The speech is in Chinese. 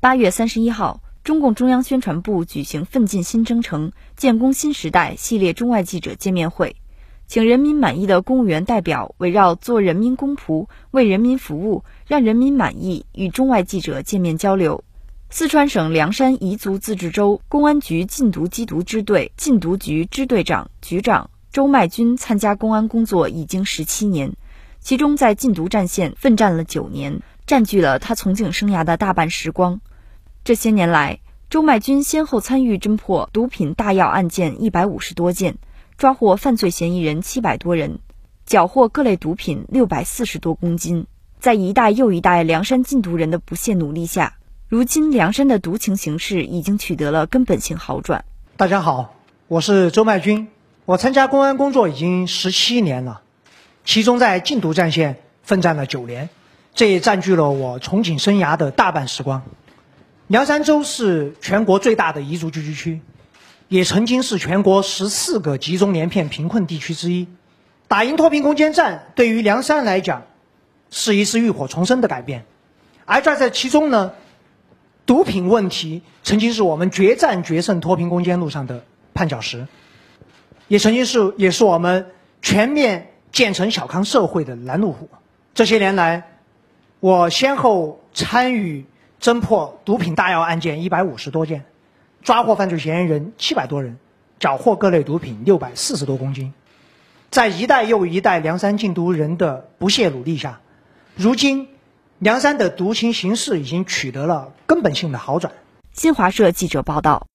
八月三十一号，中共中央宣传部举行“奋进新征程，建功新时代”系列中外记者见面会，请人民满意的公务员代表围绕“做人民公仆，为人民服务，让人民满意”与中外记者见面交流。四川省凉山彝族自治州公安局禁毒缉毒支队禁毒局支队长、局长周迈军参加公安工作已经十七年，其中在禁毒战线奋战了九年，占据了他从警生涯的大半时光。这些年来，周迈军先后参与侦破毒品大药案件一百五十多件，抓获犯罪嫌疑人七百多人，缴获各类毒品六百四十多公斤。在一代又一代凉山禁毒人的不懈努力下，如今凉山的毒情形势已经取得了根本性好转。大家好，我是周迈军，我参加公安工作已经十七年了，其中在禁毒战线奋战了九年，这也占据了我从警生涯的大半时光。凉山州是全国最大的彝族聚居区，也曾经是全国十四个集中连片贫困地区之一。打赢脱贫攻坚战对于凉山来讲，是一次浴火重生的改变。而在其中呢，毒品问题曾经是我们决战决胜脱贫攻坚路上的绊脚石，也曾经是也是我们全面建成小康社会的拦路虎。这些年来，我先后参与。侦破毒品大药案件一百五十多件，抓获犯罪嫌疑人七百多人，缴获各类毒品六百四十多公斤。在一代又一代梁山禁毒人的不懈努力下，如今梁山的毒情形势已经取得了根本性的好转。新华社记者报道。